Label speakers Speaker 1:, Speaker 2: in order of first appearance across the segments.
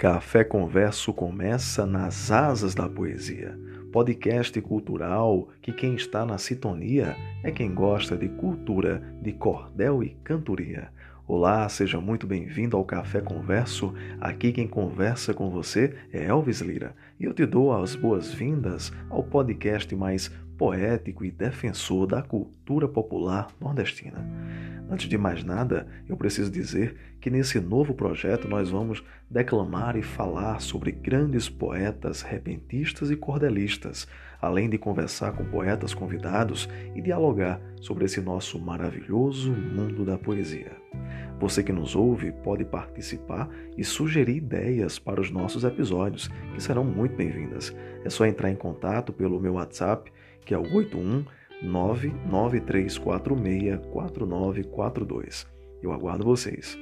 Speaker 1: Café Converso começa nas asas da poesia. Podcast cultural que quem está na sintonia é quem gosta de cultura, de cordel e cantoria. Olá, seja muito bem-vindo ao Café Converso. Aqui quem conversa com você é Elvis Lira e eu te dou as boas-vindas ao podcast mais poético e defensor da cultura popular nordestina. Antes de mais nada, eu preciso dizer que nesse novo projeto nós vamos declamar e falar sobre grandes poetas repentistas e cordelistas, além de conversar com poetas convidados e dialogar sobre esse nosso maravilhoso mundo da poesia. Você que nos ouve pode participar e sugerir ideias para os nossos episódios, que serão muito bem-vindas. É só entrar em contato pelo meu WhatsApp que é o 81993464942. Eu aguardo vocês.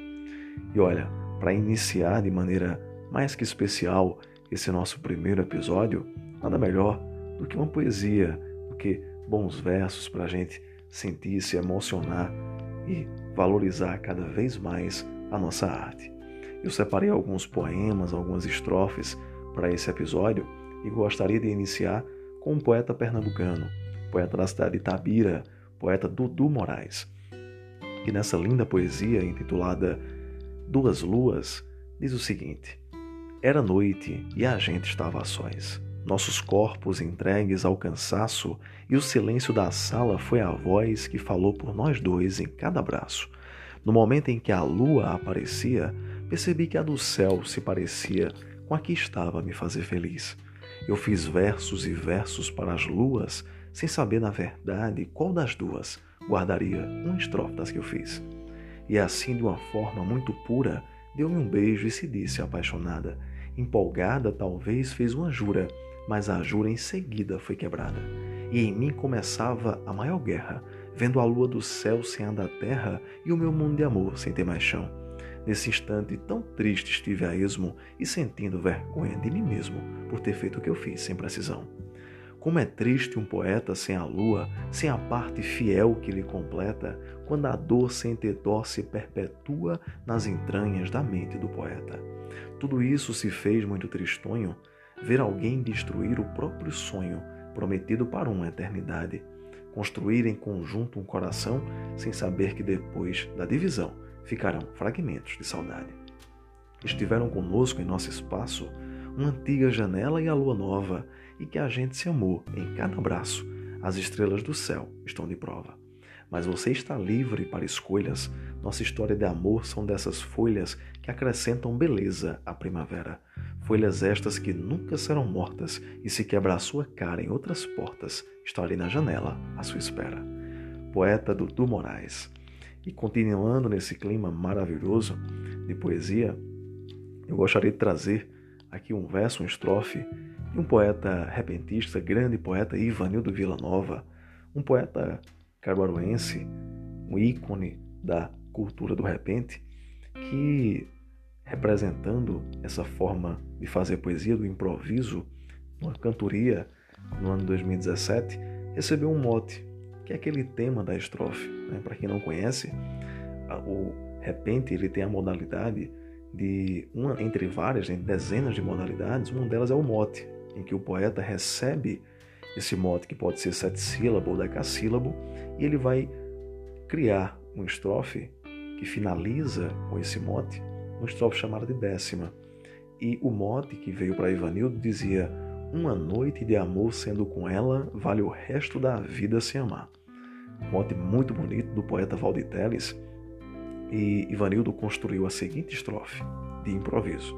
Speaker 1: E olha, para iniciar de maneira mais que especial esse nosso primeiro episódio, nada melhor do que uma poesia, do que bons versos para a gente sentir, se emocionar e valorizar cada vez mais a nossa arte. Eu separei alguns poemas, algumas estrofes para esse episódio e gostaria de iniciar com um poeta pernambucano, poeta da cidade de Tabira, poeta Dudu Moraes, que nessa linda poesia intitulada Duas Luas diz o seguinte: Era noite e a gente estava a sós, nossos corpos entregues ao cansaço, e o silêncio da sala foi a voz que falou por nós dois em cada braço. No momento em que a lua aparecia, percebi que a do céu se parecia com a que estava a me fazer feliz. Eu fiz versos e versos para as luas, sem saber na verdade qual das duas guardaria uma estrofe das que eu fiz. E assim, de uma forma muito pura, deu-me um beijo e se disse apaixonada. Empolgada, talvez fez uma jura, mas a jura em seguida foi quebrada. E em mim começava a maior guerra, vendo a lua do céu sem a da terra e o meu mundo de amor sem ter mais chão. Nesse instante tão triste estive a esmo e sentindo vergonha de mim mesmo por ter feito o que eu fiz sem precisão. Como é triste um poeta sem a lua, sem a parte fiel que lhe completa, quando a dor sem ter dó se perpetua nas entranhas da mente do poeta. Tudo isso se fez muito tristonho, ver alguém destruir o próprio sonho prometido para uma eternidade, construir em conjunto um coração sem saber que depois da divisão ficarão fragmentos de saudade. Estiveram conosco em nosso espaço uma antiga janela e a lua nova, e que a gente se amou em cada abraço. As estrelas do céu estão de prova. Mas você está livre para escolhas. Nossa história de amor são dessas folhas que acrescentam beleza à primavera. Folhas estas que nunca serão mortas, e se quebrar sua cara em outras portas, estarei na janela à sua espera. Poeta Dudu Moraes. E continuando nesse clima maravilhoso de poesia, eu gostaria de trazer aqui um verso, uma estrofe de um poeta repentista, grande poeta Ivanildo Nova, um poeta caruaruense, um ícone da cultura do repente, que representando essa forma de fazer poesia do improviso, numa cantoria no ano 2017, recebeu um mote que é aquele tema da estrofe. Né? Para quem não conhece, o repente ele tem a modalidade de uma entre várias, entre dezenas de modalidades, uma delas é o mote, em que o poeta recebe esse mote que pode ser sete-sílabo ou decassílabo e ele vai criar uma estrofe que finaliza com esse mote, uma estrofe chamada de décima. E o mote que veio para Ivanildo dizia: Uma noite de amor sendo com ela vale o resto da vida se amar mote muito bonito do poeta Valdir Teles, e Ivanildo construiu a seguinte estrofe, de improviso.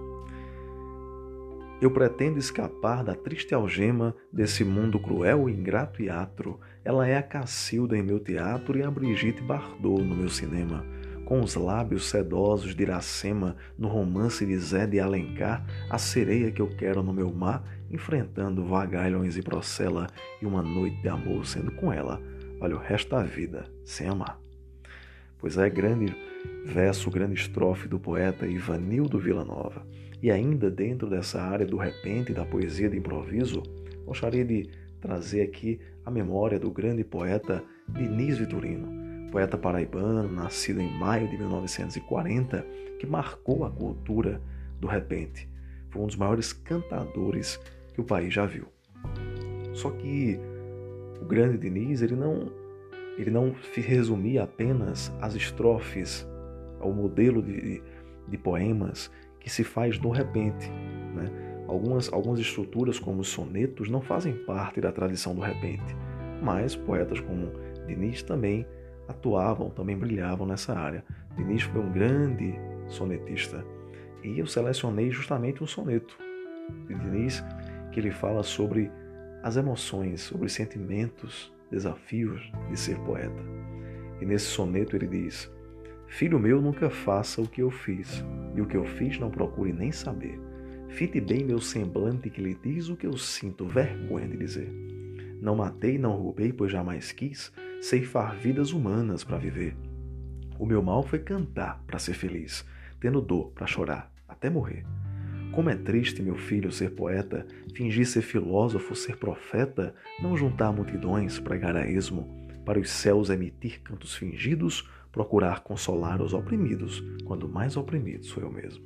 Speaker 1: Eu pretendo escapar da triste algema desse mundo cruel, ingrato e atro. Ela é a Cacilda em meu teatro e a Brigitte Bardot no meu cinema. Com os lábios sedosos de Iracema, no romance de Zé de Alencar, a sereia que eu quero no meu mar, enfrentando vagalhões e procela, e uma noite de amor sendo com ela, vale o resto da vida sem amar. Pois é grande verso, grande estrofe do poeta Ivanildo Villanova. E ainda dentro dessa área do repente da poesia de improviso, gostaria de trazer aqui a memória do grande poeta Diniz Vitorino, poeta paraibano, nascido em maio de 1940, que marcou a cultura do repente. foi um dos maiores cantadores que o país já viu. Só que o grande Diniz, ele não, ele não resumia apenas as estrofes ao modelo de, de poemas que se faz no repente. Né? Algumas, algumas estruturas, como os sonetos, não fazem parte da tradição do repente, mas poetas como Diniz também atuavam, também brilhavam nessa área. Diniz foi um grande sonetista e eu selecionei justamente um soneto de Diniz que ele fala sobre as emoções, sobre os sentimentos, desafios de ser poeta. E nesse soneto ele diz: Filho meu, nunca faça o que eu fiz, e o que eu fiz não procure nem saber. Fite bem meu semblante que lhe diz o que eu sinto vergonha de dizer. Não matei, não roubei, pois jamais quis ceifar vidas humanas para viver. O meu mal foi cantar para ser feliz, tendo dor para chorar, até morrer. Como é triste, meu filho, ser poeta, fingir ser filósofo, ser profeta, não juntar multidões, pregar a esmo, para os céus emitir cantos fingidos, procurar consolar os oprimidos, quando mais oprimido sou eu mesmo.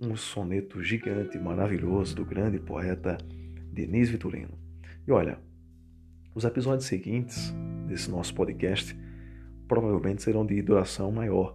Speaker 1: Um soneto gigante, maravilhoso do grande poeta Denis Vitorino. E olha, os episódios seguintes desse nosso podcast provavelmente serão de duração maior.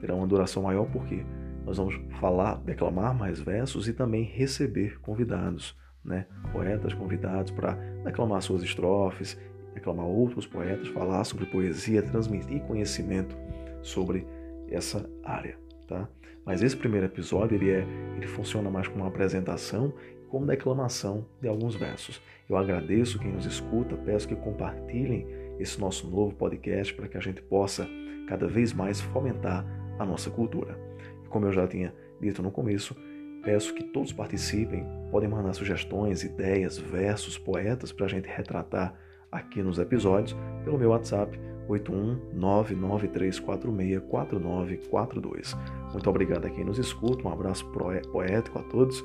Speaker 1: Terão uma duração maior porque nós vamos falar, declamar mais versos e também receber convidados, né? poetas convidados para declamar suas estrofes, declamar outros poetas, falar sobre poesia, transmitir conhecimento sobre essa área. Tá? Mas esse primeiro episódio ele, é, ele funciona mais como uma apresentação como declamação de alguns versos. Eu agradeço quem nos escuta, peço que compartilhem esse nosso novo podcast para que a gente possa cada vez mais fomentar a nossa cultura. E como eu já tinha dito no começo, peço que todos participem, podem mandar sugestões, ideias, versos, poetas para a gente retratar aqui nos episódios pelo meu WhatsApp 81993464942. Muito obrigado a quem nos escuta, um abraço poético a todos